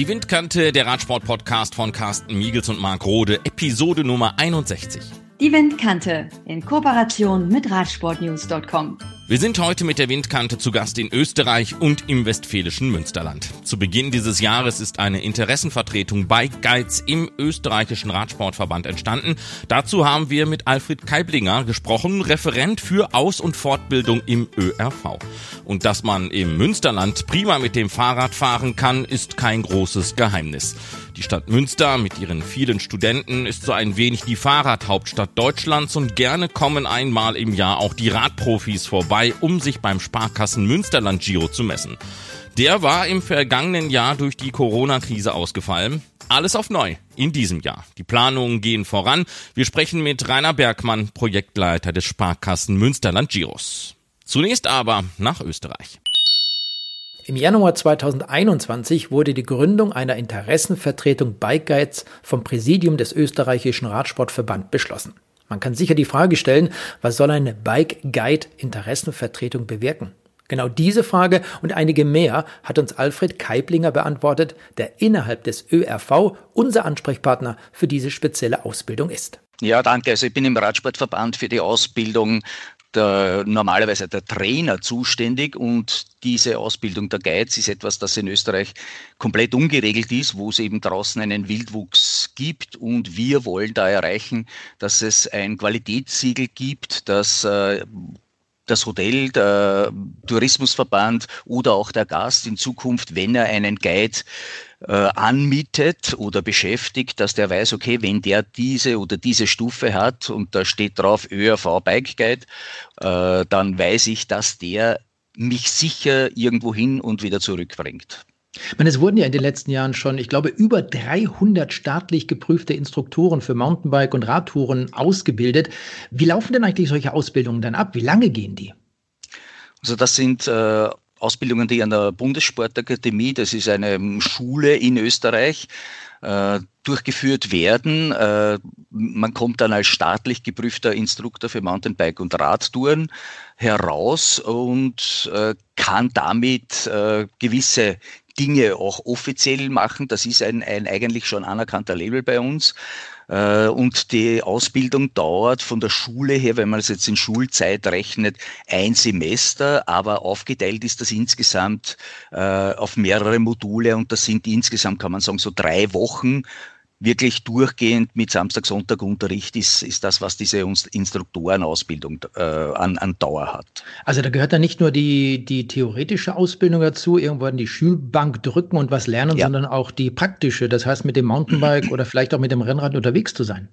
Die Windkante, der Radsport-Podcast von Carsten Miegels und Marc Rode, Episode Nummer 61. Die Windkante in Kooperation mit Radsportnews.com. Wir sind heute mit der Windkante zu Gast in Österreich und im westfälischen Münsterland. Zu Beginn dieses Jahres ist eine Interessenvertretung Bike Guides im österreichischen Radsportverband entstanden. Dazu haben wir mit Alfred Keiblinger gesprochen, Referent für Aus- und Fortbildung im ÖRV. Und dass man im Münsterland prima mit dem Fahrrad fahren kann, ist kein großes Geheimnis. Die Stadt Münster mit ihren vielen Studenten ist so ein wenig die Fahrradhauptstadt Deutschlands und gerne kommen einmal im Jahr auch die Radprofis vorbei, um sich beim Sparkassen Münsterland Giro zu messen. Der war im vergangenen Jahr durch die Corona-Krise ausgefallen. Alles auf neu in diesem Jahr. Die Planungen gehen voran. Wir sprechen mit Rainer Bergmann, Projektleiter des Sparkassen Münsterland Giros. Zunächst aber nach Österreich. Im Januar 2021 wurde die Gründung einer Interessenvertretung Bike Guides vom Präsidium des österreichischen Radsportverband beschlossen. Man kann sicher die Frage stellen, was soll eine Bike Guide Interessenvertretung bewirken? Genau diese Frage und einige mehr hat uns Alfred Keiblinger beantwortet, der innerhalb des ÖRV unser Ansprechpartner für diese spezielle Ausbildung ist. Ja, danke. Also ich bin im Radsportverband für die Ausbildung der, normalerweise der Trainer zuständig und diese Ausbildung der Guides ist etwas, das in Österreich komplett ungeregelt ist, wo es eben draußen einen Wildwuchs gibt und wir wollen da erreichen, dass es ein Qualitätssiegel gibt, das äh, das Hotel, der Tourismusverband oder auch der Gast in Zukunft, wenn er einen Guide äh, anmietet oder beschäftigt, dass der weiß, okay, wenn der diese oder diese Stufe hat und da steht drauf ÖRV Bike Guide, äh, dann weiß ich, dass der mich sicher irgendwo hin und wieder zurückbringt. Ich meine, es wurden ja in den letzten Jahren schon, ich glaube, über 300 staatlich geprüfte Instruktoren für Mountainbike und Radtouren ausgebildet. Wie laufen denn eigentlich solche Ausbildungen dann ab? Wie lange gehen die? Also das sind äh, Ausbildungen, die an der Bundessportakademie, das ist eine Schule in Österreich, äh, durchgeführt werden. Äh, man kommt dann als staatlich geprüfter Instruktor für Mountainbike und Radtouren heraus und äh, kann damit gewisse Dinge auch offiziell machen. Das ist ein, ein eigentlich schon anerkannter Label bei uns. Äh, und die Ausbildung dauert von der Schule her, wenn man es jetzt in Schulzeit rechnet, ein Semester, aber aufgeteilt ist das insgesamt äh, auf mehrere Module und das sind insgesamt, kann man sagen, so drei Wochen wirklich durchgehend mit Samstag-Sonntag-Unterricht ist, ist das, was diese Instruktorenausbildung äh, an, an Dauer hat. Also da gehört dann nicht nur die, die theoretische Ausbildung dazu, irgendwo in die Schulbank drücken und was lernen, ja. sondern auch die praktische, das heißt mit dem Mountainbike oder vielleicht auch mit dem Rennrad unterwegs zu sein.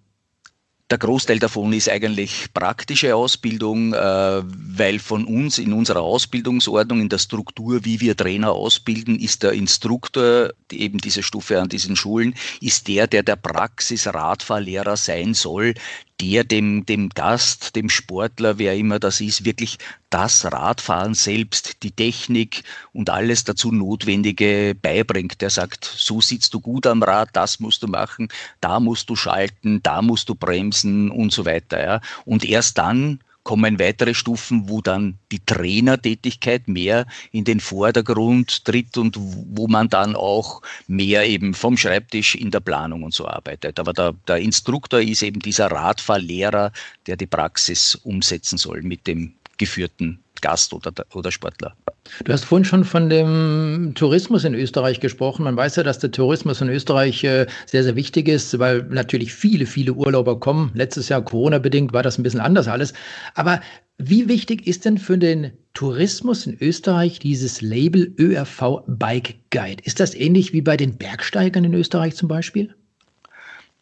Der Großteil davon ist eigentlich praktische Ausbildung, äh, weil von uns in unserer Ausbildungsordnung, in der Struktur, wie wir Trainer ausbilden, ist der Instruktor, eben diese Stufe an diesen Schulen, ist der, der der Praxis-Radfahrlehrer sein soll, der dem, dem Gast, dem Sportler, wer immer das ist, wirklich das Radfahren selbst, die Technik und alles dazu Notwendige beibringt. Der sagt, so sitzt du gut am Rad, das musst du machen, da musst du schalten, da musst du bremsen und so weiter. Ja. Und erst dann kommen weitere Stufen, wo dann die Trainertätigkeit mehr in den Vordergrund tritt und wo man dann auch mehr eben vom Schreibtisch in der Planung und so arbeitet. Aber der, der Instruktor ist eben dieser Radfahrlehrer, der die Praxis umsetzen soll mit dem geführten Gast oder, oder Sportler. Du hast vorhin schon von dem Tourismus in Österreich gesprochen. Man weiß ja, dass der Tourismus in Österreich äh, sehr, sehr wichtig ist, weil natürlich viele, viele Urlauber kommen. Letztes Jahr Corona-bedingt war das ein bisschen anders alles. Aber wie wichtig ist denn für den Tourismus in Österreich dieses Label ÖRV Bike Guide? Ist das ähnlich wie bei den Bergsteigern in Österreich zum Beispiel?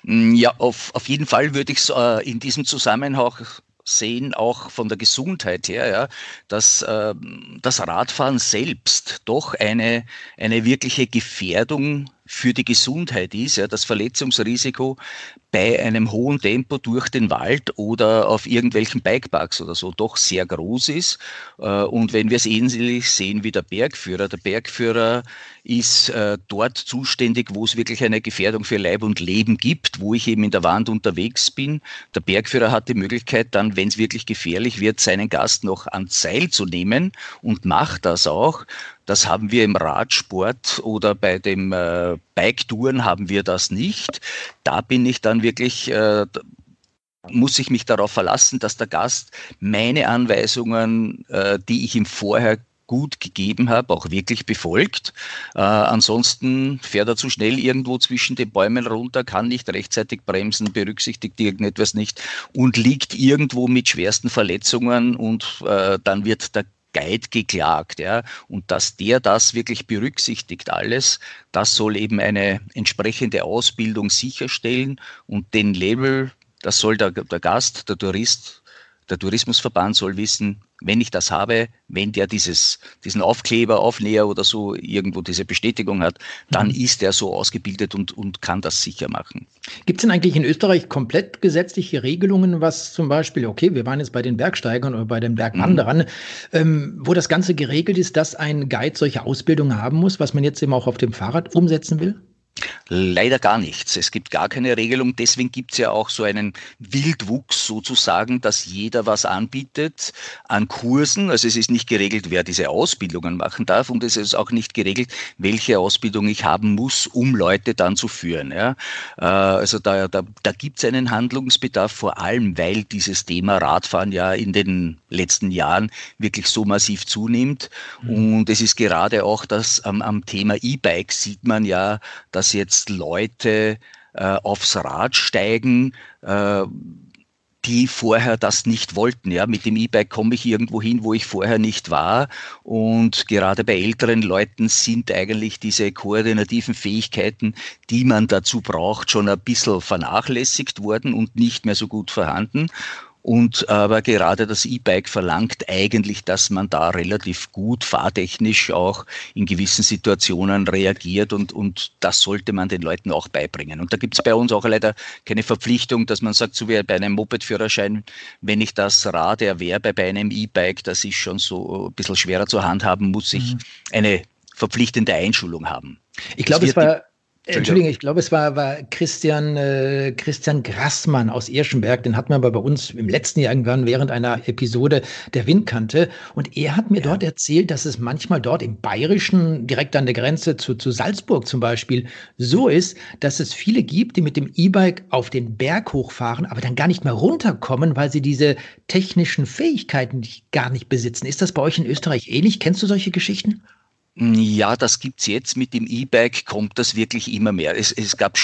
Ja, auf, auf jeden Fall würde ich es äh, in diesem Zusammenhang sehen, auch von der Gesundheit her, ja, dass äh, das Radfahren selbst doch eine, eine wirkliche Gefährdung für die Gesundheit ist, ja, das Verletzungsrisiko bei einem hohen Tempo durch den Wald oder auf irgendwelchen Bikeparks oder so doch sehr groß ist. Äh, und wenn wir es ähnlich sehen wie der Bergführer, der Bergführer ist äh, dort zuständig, wo es wirklich eine Gefährdung für Leib und Leben gibt, wo ich eben in der Wand unterwegs bin. Der Bergführer hat die Möglichkeit dann, wenn es wirklich gefährlich wird, seinen Gast noch ans Seil zu nehmen und macht das auch. Das haben wir im Radsport oder bei dem äh, Bike-Touren haben wir das nicht. Da bin ich dann wirklich äh, muss ich mich darauf verlassen, dass der Gast meine Anweisungen, äh, die ich ihm vorher gut gegeben habe, auch wirklich befolgt. Äh, ansonsten fährt er zu schnell irgendwo zwischen den Bäumen runter, kann nicht rechtzeitig bremsen, berücksichtigt irgendetwas nicht und liegt irgendwo mit schwersten Verletzungen und äh, dann wird der Guide geklagt. Ja? Und dass der das wirklich berücksichtigt alles, das soll eben eine entsprechende Ausbildung sicherstellen und den Level, das soll der, der Gast, der Tourist der Tourismusverband soll wissen, wenn ich das habe, wenn der dieses, diesen Aufkleber, Aufnäher oder so irgendwo diese Bestätigung hat, dann mhm. ist er so ausgebildet und, und kann das sicher machen. Gibt es denn eigentlich in Österreich komplett gesetzliche Regelungen, was zum Beispiel, okay, wir waren jetzt bei den Bergsteigern oder bei den Bergwanderern, mhm. ähm, wo das Ganze geregelt ist, dass ein Guide solche Ausbildungen haben muss, was man jetzt eben auch auf dem Fahrrad umsetzen will? Leider gar nichts. Es gibt gar keine Regelung. Deswegen gibt es ja auch so einen Wildwuchs sozusagen, dass jeder was anbietet an Kursen. Also es ist nicht geregelt, wer diese Ausbildungen machen darf und es ist auch nicht geregelt, welche Ausbildung ich haben muss, um Leute dann zu führen. Ja. Äh, also da, da, da gibt es einen Handlungsbedarf, vor allem weil dieses Thema Radfahren ja in den letzten Jahren wirklich so massiv zunimmt. Mhm. Und es ist gerade auch das am, am Thema E-Bike sieht man ja, dass jetzt Leute äh, aufs Rad steigen, äh, die vorher das nicht wollten. Ja, mit dem E-Bike komme ich irgendwo hin, wo ich vorher nicht war. Und gerade bei älteren Leuten sind eigentlich diese koordinativen Fähigkeiten, die man dazu braucht, schon ein bisschen vernachlässigt worden und nicht mehr so gut vorhanden. Und aber gerade das E-Bike verlangt eigentlich, dass man da relativ gut fahrtechnisch auch in gewissen Situationen reagiert und, und das sollte man den Leuten auch beibringen. Und da gibt es bei uns auch leider keine Verpflichtung, dass man sagt, so wie bei einem Moped-Führerschein, wenn ich das Rad erwerbe bei einem E-Bike, das ist schon so ein bisschen schwerer zu handhaben, muss ich mhm. eine verpflichtende Einschulung haben. Ich glaube, es war Entschuldigung, ich glaube, es war, war Christian, äh, Christian Grassmann aus Irschenberg, den hat man aber bei uns im letzten Jahr irgendwann während einer Episode der Windkante. Und er hat mir ja. dort erzählt, dass es manchmal dort im Bayerischen, direkt an der Grenze zu, zu Salzburg zum Beispiel, so ist, dass es viele gibt, die mit dem E-Bike auf den Berg hochfahren, aber dann gar nicht mehr runterkommen, weil sie diese technischen Fähigkeiten gar nicht besitzen. Ist das bei euch in Österreich ähnlich? Kennst du solche Geschichten? Ja, das gibt's jetzt. Mit dem E-Bike kommt das wirklich immer mehr. Es, es gab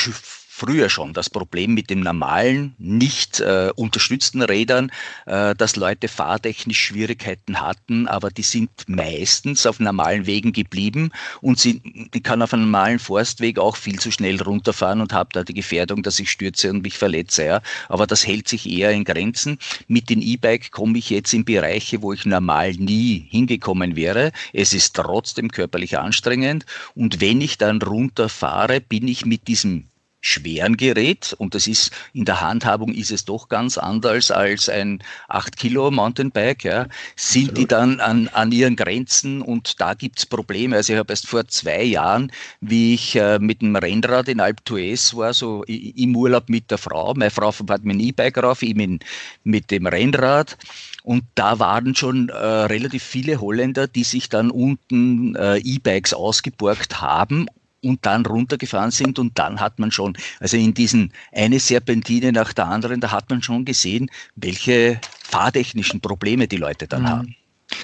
früher schon das Problem mit den normalen, nicht äh, unterstützten Rädern, äh, dass Leute fahrtechnisch Schwierigkeiten hatten, aber die sind meistens auf normalen Wegen geblieben und sie, ich kann auf einem normalen Forstweg auch viel zu schnell runterfahren und habe da die Gefährdung, dass ich stürze und mich verletze. Ja. Aber das hält sich eher in Grenzen. Mit dem E-Bike komme ich jetzt in Bereiche, wo ich normal nie hingekommen wäre. Es ist trotzdem körperlich anstrengend und wenn ich dann runterfahre, bin ich mit diesem schweren Gerät und das ist in der Handhabung ist es doch ganz anders als ein 8 Kilo Mountainbike, ja, sind Absolut. die dann an, an ihren Grenzen und da gibt's Probleme. Also ich habe erst vor zwei Jahren, wie ich äh, mit dem Rennrad in Alp d'Huez war, so im Urlaub mit der Frau, meine Frau hat mir ein E-Bike rauf, ich mit, mit dem Rennrad und da waren schon äh, relativ viele Holländer, die sich dann unten äh, E-Bikes ausgeborgt haben und dann runtergefahren sind und dann hat man schon, also in diesen eine Serpentine nach der anderen, da hat man schon gesehen, welche fahrtechnischen Probleme die Leute dann mhm. haben.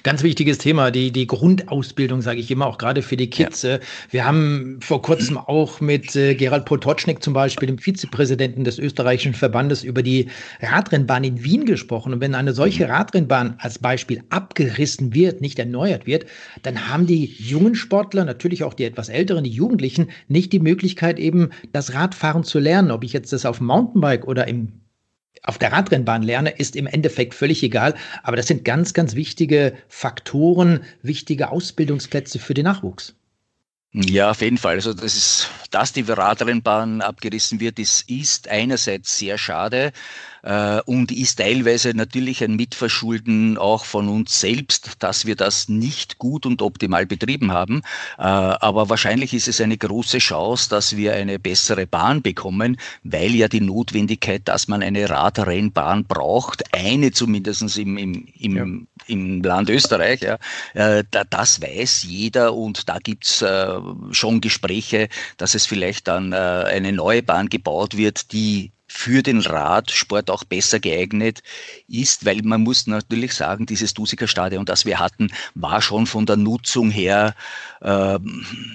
Ganz wichtiges Thema, die, die Grundausbildung, sage ich immer, auch gerade für die Kids. Ja. Äh, wir haben vor kurzem auch mit äh, Gerald Potocznik zum Beispiel, dem Vizepräsidenten des österreichischen Verbandes, über die Radrennbahn in Wien gesprochen. Und wenn eine solche mhm. Radrennbahn als Beispiel abgerissen wird, nicht erneuert wird, dann haben die jungen Sportler, natürlich auch die etwas älteren, die Jugendlichen, nicht die Möglichkeit eben das Radfahren zu lernen. Ob ich jetzt das auf Mountainbike oder im auf der Radrennbahn lerne, ist im Endeffekt völlig egal. Aber das sind ganz, ganz wichtige Faktoren, wichtige Ausbildungsplätze für den Nachwuchs. Ja, auf jeden Fall. Also das ist, dass die Radrennbahn abgerissen wird, ist, ist einerseits sehr schade äh, und ist teilweise natürlich ein Mitverschulden auch von uns selbst, dass wir das nicht gut und optimal betrieben haben. Äh, aber wahrscheinlich ist es eine große Chance, dass wir eine bessere Bahn bekommen, weil ja die Notwendigkeit, dass man eine Radrennbahn braucht, eine zumindest im, im, im, ja. im Land Österreich, ja, äh, da, das weiß jeder und da gibt's äh, schon Gespräche, dass es vielleicht dann äh, eine neue Bahn gebaut wird, die für den Radsport auch besser geeignet ist, weil man muss natürlich sagen, dieses Dusiker Stadion, das wir hatten, war schon von der Nutzung her äh,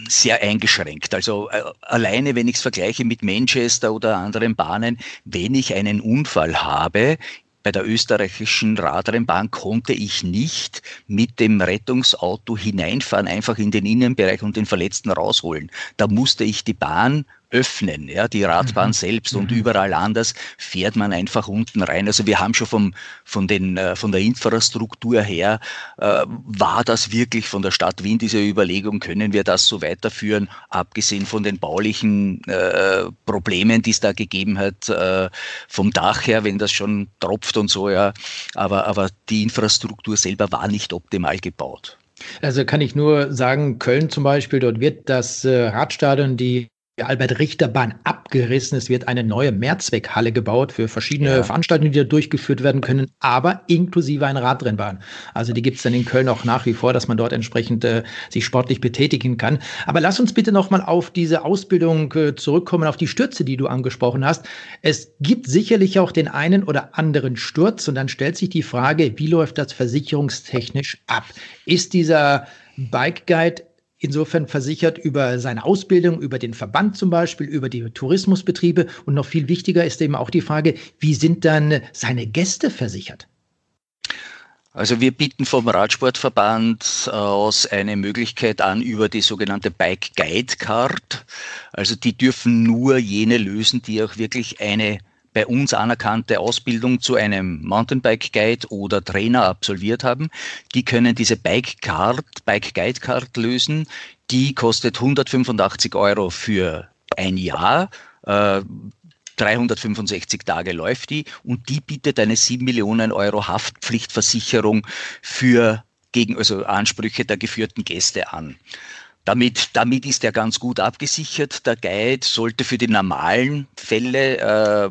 sehr eingeschränkt. Also äh, alleine, wenn ich es vergleiche mit Manchester oder anderen Bahnen, wenn ich einen Unfall habe, bei der österreichischen Radrennbahn konnte ich nicht mit dem Rettungsauto hineinfahren, einfach in den Innenbereich und den Verletzten rausholen. Da musste ich die Bahn öffnen, ja, die Radbahn mhm. selbst und mhm. überall anders fährt man einfach unten rein. Also wir haben schon vom, von, den, äh, von der Infrastruktur her, äh, war das wirklich von der Stadt Wien diese Überlegung, können wir das so weiterführen, abgesehen von den baulichen äh, Problemen, die es da gegeben hat, äh, vom Dach her, wenn das schon tropft und so, ja. Aber, aber die Infrastruktur selber war nicht optimal gebaut. Also kann ich nur sagen, Köln zum Beispiel, dort wird das äh, Radstadion, die Albert-Richter-Bahn abgerissen. Es wird eine neue Mehrzweckhalle gebaut für verschiedene ja. Veranstaltungen, die da durchgeführt werden können, aber inklusive eine Radrennbahn. Also die gibt es dann in Köln auch nach wie vor, dass man dort entsprechend äh, sich sportlich betätigen kann. Aber lass uns bitte nochmal auf diese Ausbildung äh, zurückkommen, auf die Stürze, die du angesprochen hast. Es gibt sicherlich auch den einen oder anderen Sturz und dann stellt sich die Frage, wie läuft das versicherungstechnisch ab? Ist dieser Bike Guide insofern versichert über seine Ausbildung, über den Verband zum Beispiel, über die Tourismusbetriebe. Und noch viel wichtiger ist eben auch die Frage, wie sind dann seine Gäste versichert? Also wir bieten vom Radsportverband aus eine Möglichkeit an über die sogenannte Bike Guide Card. Also die dürfen nur jene lösen, die auch wirklich eine bei uns anerkannte Ausbildung zu einem Mountainbike Guide oder Trainer absolviert haben. Die können diese Bike Card, Bike Guide Card lösen. Die kostet 185 Euro für ein Jahr. Äh, 365 Tage läuft die und die bietet eine 7 Millionen Euro Haftpflichtversicherung für gegen also Ansprüche der geführten Gäste an. Damit, damit ist er ganz gut abgesichert. Der Guide sollte für die normalen Fälle äh,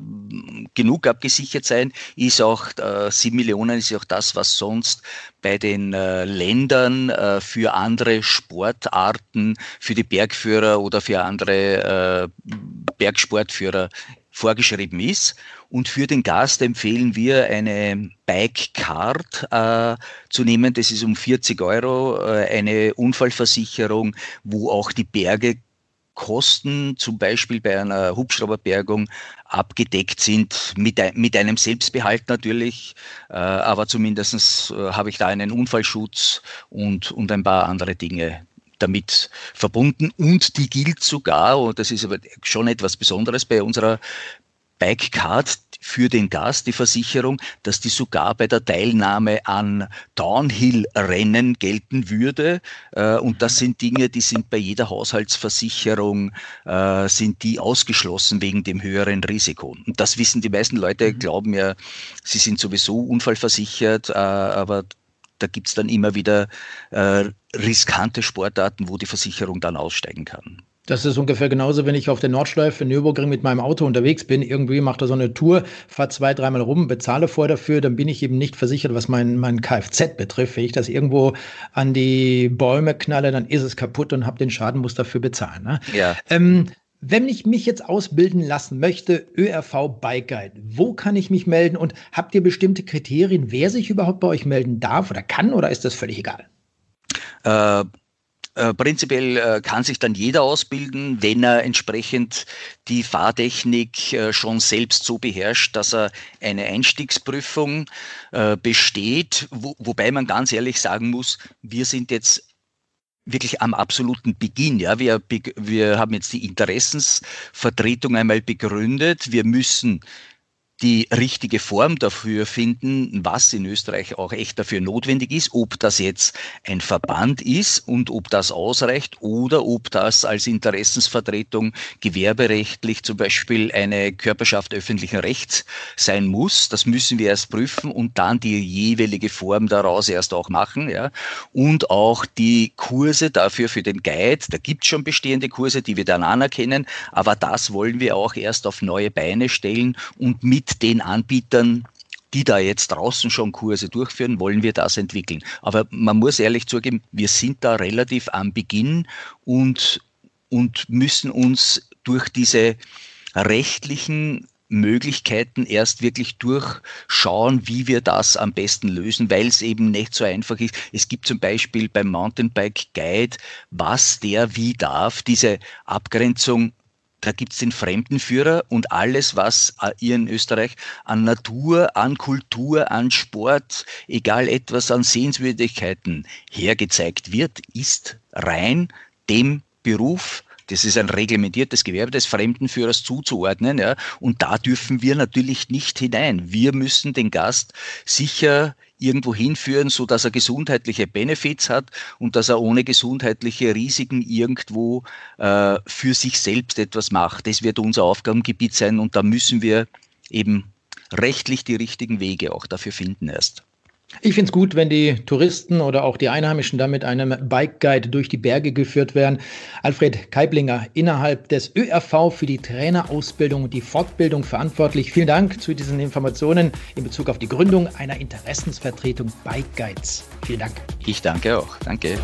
genug abgesichert sein. Ist auch äh, 7 Millionen ist auch das, was sonst bei den äh, Ländern äh, für andere Sportarten, für die Bergführer oder für andere äh, Bergsportführer vorgeschrieben ist. Und für den Gast empfehlen wir eine Bike Card äh, zu nehmen. Das ist um 40 Euro äh, eine Unfallversicherung, wo auch die Berge Kosten, zum Beispiel bei einer Hubschrauberbergung, abgedeckt sind, mit, mit einem Selbstbehalt natürlich, äh, aber zumindest äh, habe ich da einen Unfallschutz und, und ein paar andere Dinge damit verbunden. Und die gilt sogar, und das ist aber schon etwas Besonderes bei unserer Bike Card für den Gast, die Versicherung, dass die sogar bei der Teilnahme an Downhill-Rennen gelten würde. Äh, und das sind Dinge, die sind bei jeder Haushaltsversicherung, äh, sind die ausgeschlossen wegen dem höheren Risiko. Und das wissen die meisten Leute, mhm. glauben ja, sie sind sowieso unfallversichert, äh, aber da gibt's dann immer wieder riskante Sportarten, wo die Versicherung dann aussteigen kann. Das ist ungefähr genauso, wenn ich auf der Nordschleife in Nürburgring mit meinem Auto unterwegs bin. Irgendwie macht er so eine Tour, fahrt zwei, dreimal rum, bezahle vorher dafür, dann bin ich eben nicht versichert, was mein, mein Kfz betrifft. Wenn ich das irgendwo an die Bäume knalle, dann ist es kaputt und habe den Schaden, muss dafür bezahlen. Ne? Ja. Ähm, wenn ich mich jetzt ausbilden lassen möchte, ÖRV Bike Guide, wo kann ich mich melden und habt ihr bestimmte Kriterien, wer sich überhaupt bei euch melden darf oder kann oder ist das völlig egal? Äh, äh, prinzipiell äh, kann sich dann jeder ausbilden, wenn er entsprechend die Fahrtechnik äh, schon selbst so beherrscht, dass er eine Einstiegsprüfung äh, besteht, wo, wobei man ganz ehrlich sagen muss, wir sind jetzt wirklich am absoluten Beginn. Ja, wir, wir haben jetzt die Interessensvertretung einmal begründet. Wir müssen die richtige Form dafür finden, was in Österreich auch echt dafür notwendig ist, ob das jetzt ein Verband ist und ob das ausreicht oder ob das als Interessensvertretung gewerberechtlich zum Beispiel eine Körperschaft öffentlichen Rechts sein muss. Das müssen wir erst prüfen und dann die jeweilige Form daraus erst auch machen. Ja. Und auch die Kurse dafür für den Guide, da gibt es schon bestehende Kurse, die wir dann anerkennen, aber das wollen wir auch erst auf neue Beine stellen und mit den Anbietern, die da jetzt draußen schon Kurse durchführen, wollen wir das entwickeln. Aber man muss ehrlich zugeben, wir sind da relativ am Beginn und, und müssen uns durch diese rechtlichen Möglichkeiten erst wirklich durchschauen, wie wir das am besten lösen, weil es eben nicht so einfach ist. Es gibt zum Beispiel beim Mountainbike Guide, was der wie darf. Diese Abgrenzung da gibt's den Fremdenführer und alles, was ihr in Österreich an Natur, an Kultur, an Sport, egal etwas an Sehenswürdigkeiten hergezeigt wird, ist rein dem Beruf das ist ein reglementiertes Gewerbe des Fremdenführers zuzuordnen. Ja, und da dürfen wir natürlich nicht hinein. Wir müssen den Gast sicher irgendwo hinführen, so dass er gesundheitliche Benefits hat und dass er ohne gesundheitliche Risiken irgendwo äh, für sich selbst etwas macht. Das wird unser Aufgabengebiet sein und da müssen wir eben rechtlich die richtigen Wege auch dafür finden erst. Ich finde es gut, wenn die Touristen oder auch die Einheimischen da mit einem Bike Guide durch die Berge geführt werden. Alfred Keiblinger, innerhalb des ÖRV für die Trainerausbildung und die Fortbildung verantwortlich. Vielen Dank zu diesen Informationen in Bezug auf die Gründung einer Interessensvertretung Bike Guides. Vielen Dank. Ich danke auch. Danke.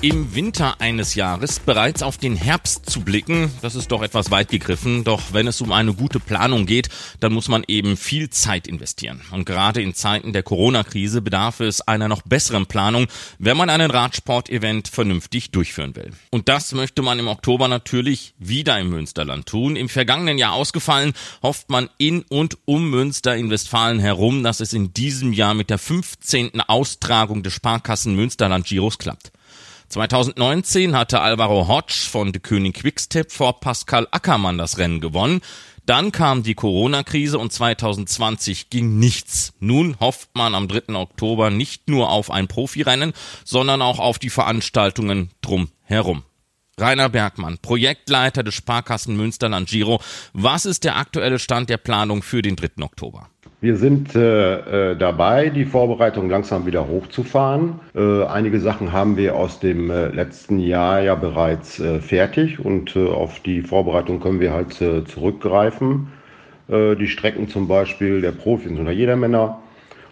Im Winter eines Jahres bereits auf den Herbst zu blicken, das ist doch etwas weit gegriffen. Doch wenn es um eine gute Planung geht, dann muss man eben viel Zeit investieren. Und gerade in Zeiten der Corona-Krise bedarf es einer noch besseren Planung, wenn man einen Radsport-Event vernünftig durchführen will. Und das möchte man im Oktober natürlich wieder im Münsterland tun. Im vergangenen Jahr ausgefallen, hofft man in und um Münster in Westfalen herum, dass es in diesem Jahr mit der 15. Austragung des Sparkassen Münsterland Giros klappt. 2019 hatte Alvaro Hodge von De König Quickstep vor Pascal Ackermann das Rennen gewonnen. Dann kam die Corona-Krise und 2020 ging nichts. Nun hofft man am 3. Oktober nicht nur auf ein Profirennen, sondern auch auf die Veranstaltungen drum herum. Rainer Bergmann, Projektleiter des Sparkassen Münsterland Giro. Was ist der aktuelle Stand der Planung für den 3. Oktober? Wir sind äh, äh, dabei, die Vorbereitung langsam wieder hochzufahren. Äh, einige Sachen haben wir aus dem äh, letzten Jahr ja bereits äh, fertig und auf die Vorbereitung können wir halt zurückgreifen. die Strecken zum Beispiel der Profis und der Jedermänner.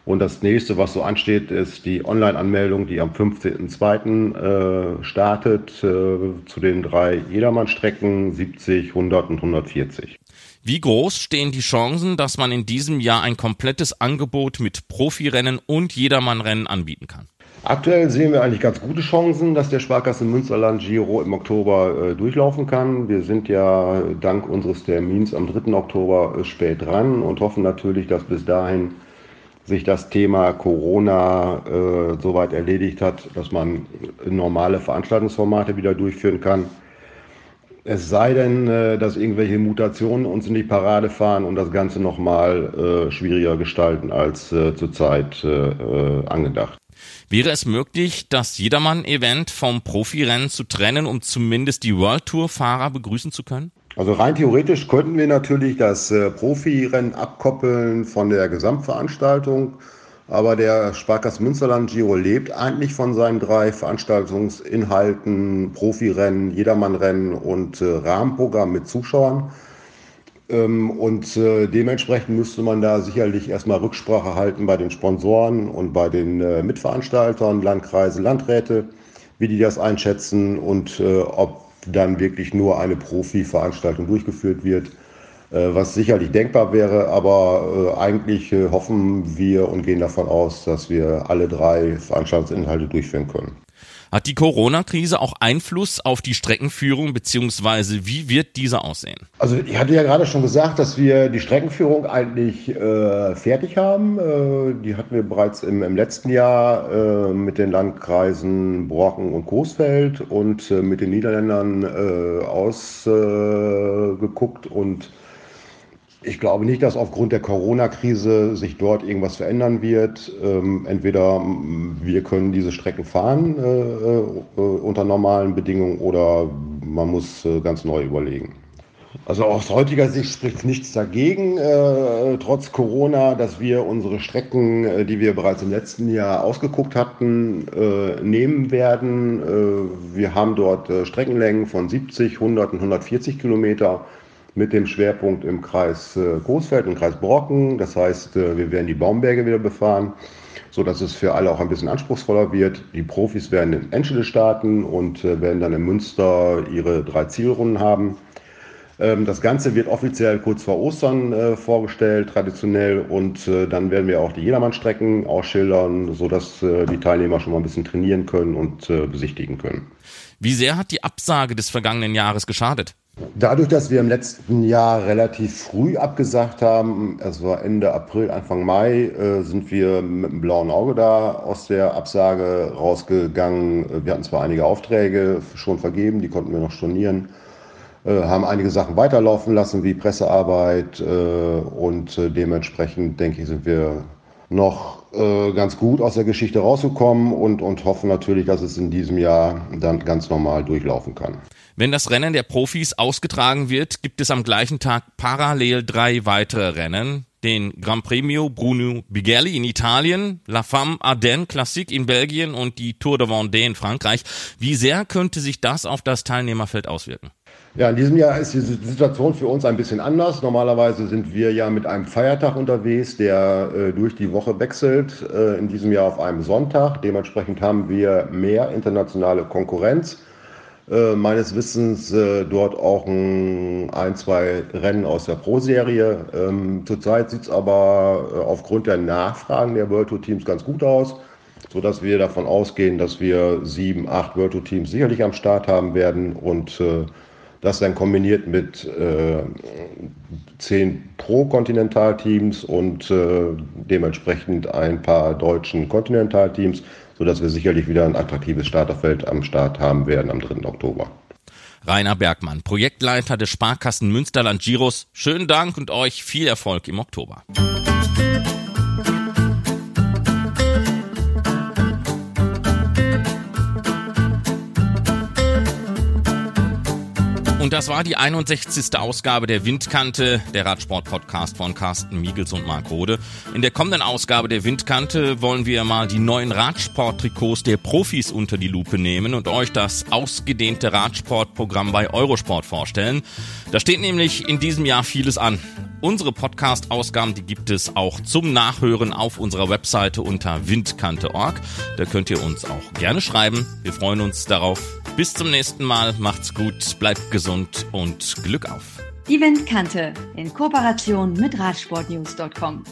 Und das nächste, was so ansteht, ist die Online-Anmeldung, die am 15.02. startet zu den drei Jedermann-Strecken 70, 100 und 140. Wie groß stehen die Chancen, dass man in diesem Jahr ein komplettes Angebot mit Profirennen und Jedermannrennen anbieten kann? Aktuell sehen wir eigentlich ganz gute Chancen, dass der Sparkassen Münsterland Giro im Oktober äh, durchlaufen kann. Wir sind ja dank unseres Termins am 3. Oktober äh, spät dran und hoffen natürlich, dass bis dahin sich das Thema Corona äh, soweit erledigt hat, dass man normale Veranstaltungsformate wieder durchführen kann. Es sei denn, äh, dass irgendwelche Mutationen uns in die Parade fahren und das Ganze nochmal äh, schwieriger gestalten als äh, zurzeit äh, äh, angedacht. Wäre es möglich, das Jedermann-Event vom Profirennen zu trennen, um zumindest die World Tour-Fahrer begrüßen zu können? Also rein theoretisch könnten wir natürlich das äh, Profirennen abkoppeln von der Gesamtveranstaltung. Aber der Sparkasse Münsterland Giro lebt eigentlich von seinen drei Veranstaltungsinhalten, Profirennen, Jedermannrennen und äh, Rahmenprogramm mit Zuschauern. Ähm, und äh, dementsprechend müsste man da sicherlich erstmal Rücksprache halten bei den Sponsoren und bei den äh, Mitveranstaltern, Landkreise, Landräte, wie die das einschätzen und äh, ob dann wirklich nur eine Profi-Veranstaltung durchgeführt wird äh, was sicherlich denkbar wäre, aber äh, eigentlich äh, hoffen wir und gehen davon aus, dass wir alle drei Veranstaltungsinhalte durchführen können. Hat die Corona-Krise auch Einfluss auf die Streckenführung beziehungsweise wie wird diese aussehen? Also ich hatte ja gerade schon gesagt, dass wir die Streckenführung eigentlich äh, fertig haben. Äh, die hatten wir bereits im, im letzten Jahr äh, mit den Landkreisen Brocken und Coesfeld und äh, mit den Niederländern äh, ausgeguckt und ich glaube nicht, dass aufgrund der Corona-Krise sich dort irgendwas verändern wird. Ähm, entweder wir können diese Strecken fahren äh, äh, unter normalen Bedingungen oder man muss äh, ganz neu überlegen. Also aus heutiger Sicht spricht nichts dagegen, äh, trotz Corona, dass wir unsere Strecken, äh, die wir bereits im letzten Jahr ausgeguckt hatten, äh, nehmen werden. wir haben dort Streckenlängen von 70, 100 und 140 Kilometer mit dem Schwerpunkt im Kreis äh, Großfeld und Kreis Brocken. Das heißt, äh, wir werden die Baumberge wieder befahren, so dass es für alle auch ein bisschen anspruchsvoller wird. Die Profis werden in Enschede starten und äh, werden dann in Münster ihre drei Zielrunden haben. Ähm, das Ganze wird offiziell kurz vor Ostern vorgestellt, traditionell, und dann werden wir auch die Jedermannstrecken ausschildern, sodass die Teilnehmer schon mal ein bisschen trainieren können und besichtigen können. Wie sehr hat die Absage des vergangenen Jahres geschadet? Dadurch, dass wir im letzten Jahr relativ früh abgesagt haben, es war Ende April, Anfang Mai, äh, sind wir mit einem blauen Auge da aus der Absage rausgegangen. Wir hatten zwar einige Aufträge schon vergeben, die konnten wir noch stornieren, äh, haben einige Sachen weiterlaufen lassen, wie Pressearbeit äh, und dementsprechend, denke ich, sind wir noch ganz gut aus der Geschichte rausgekommen und, und hoffen natürlich, dass es in diesem Jahr dann ganz normal durchlaufen kann. Wenn das Rennen der Profis ausgetragen wird, gibt es am gleichen Tag parallel drei weitere Rennen. Den Gran Premio Bruno Bigelli in Italien, La Femme Ardennes Classique in Belgien und die Tour de Vendée in Frankreich. Wie sehr könnte sich das auf das Teilnehmerfeld auswirken? Ja, in diesem Jahr ist die Situation für uns ein bisschen anders. Normalerweise sind wir ja mit einem Feiertag unterwegs, der äh, durch die Woche wechselt. Äh, in diesem Jahr auf einem Sonntag. Dementsprechend haben wir mehr internationale Konkurrenz. Äh, meines Wissens äh, dort auch ein, ein, zwei Rennen aus der Pro-Serie. Ähm, zurzeit sieht es aber äh, aufgrund der Nachfragen der World Tour Teams ganz gut aus, sodass wir davon ausgehen, dass wir sieben, acht World Tour Teams sicherlich am Start haben werden und äh, das dann kombiniert mit äh, zehn Pro-Kontinentalteams und äh, dementsprechend ein paar deutschen Kontinentalteams sodass wir sicherlich wieder ein attraktives Starterfeld am Start haben werden am 3. Oktober. Rainer Bergmann, Projektleiter des Sparkassen Münsterland Giros. Schönen Dank und euch viel Erfolg im Oktober. Und das war die 61. Ausgabe der Windkante, der Radsport-Podcast von Carsten Miegels und Marc Rode. In der kommenden Ausgabe der Windkante wollen wir mal die neuen Radsport-Trikots der Profis unter die Lupe nehmen und euch das ausgedehnte Radsportprogramm bei Eurosport vorstellen. Da steht nämlich in diesem Jahr vieles an. Unsere Podcast-Ausgaben, die gibt es auch zum Nachhören auf unserer Webseite unter windkante.org. Da könnt ihr uns auch gerne schreiben. Wir freuen uns darauf. Bis zum nächsten Mal. Macht's gut, bleibt gesund und Glück auf. Die Windkante in Kooperation mit Radsportnews.com.